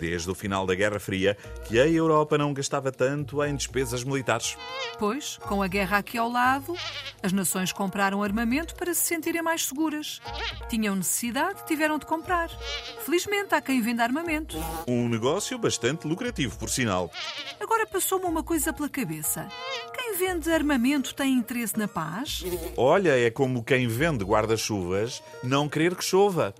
Desde o final da Guerra Fria, que a Europa não gastava tanto em despesas militares. Pois, com a guerra aqui ao lado, as nações compraram armamento para se sentirem mais seguras. Tinham necessidade, tiveram de comprar. Felizmente há quem venda armamento. Um negócio bastante lucrativo, por sinal. Agora passou-me uma coisa pela cabeça. Quem vende armamento tem interesse na paz? Olha, é como quem vende guarda-chuvas não querer que chova.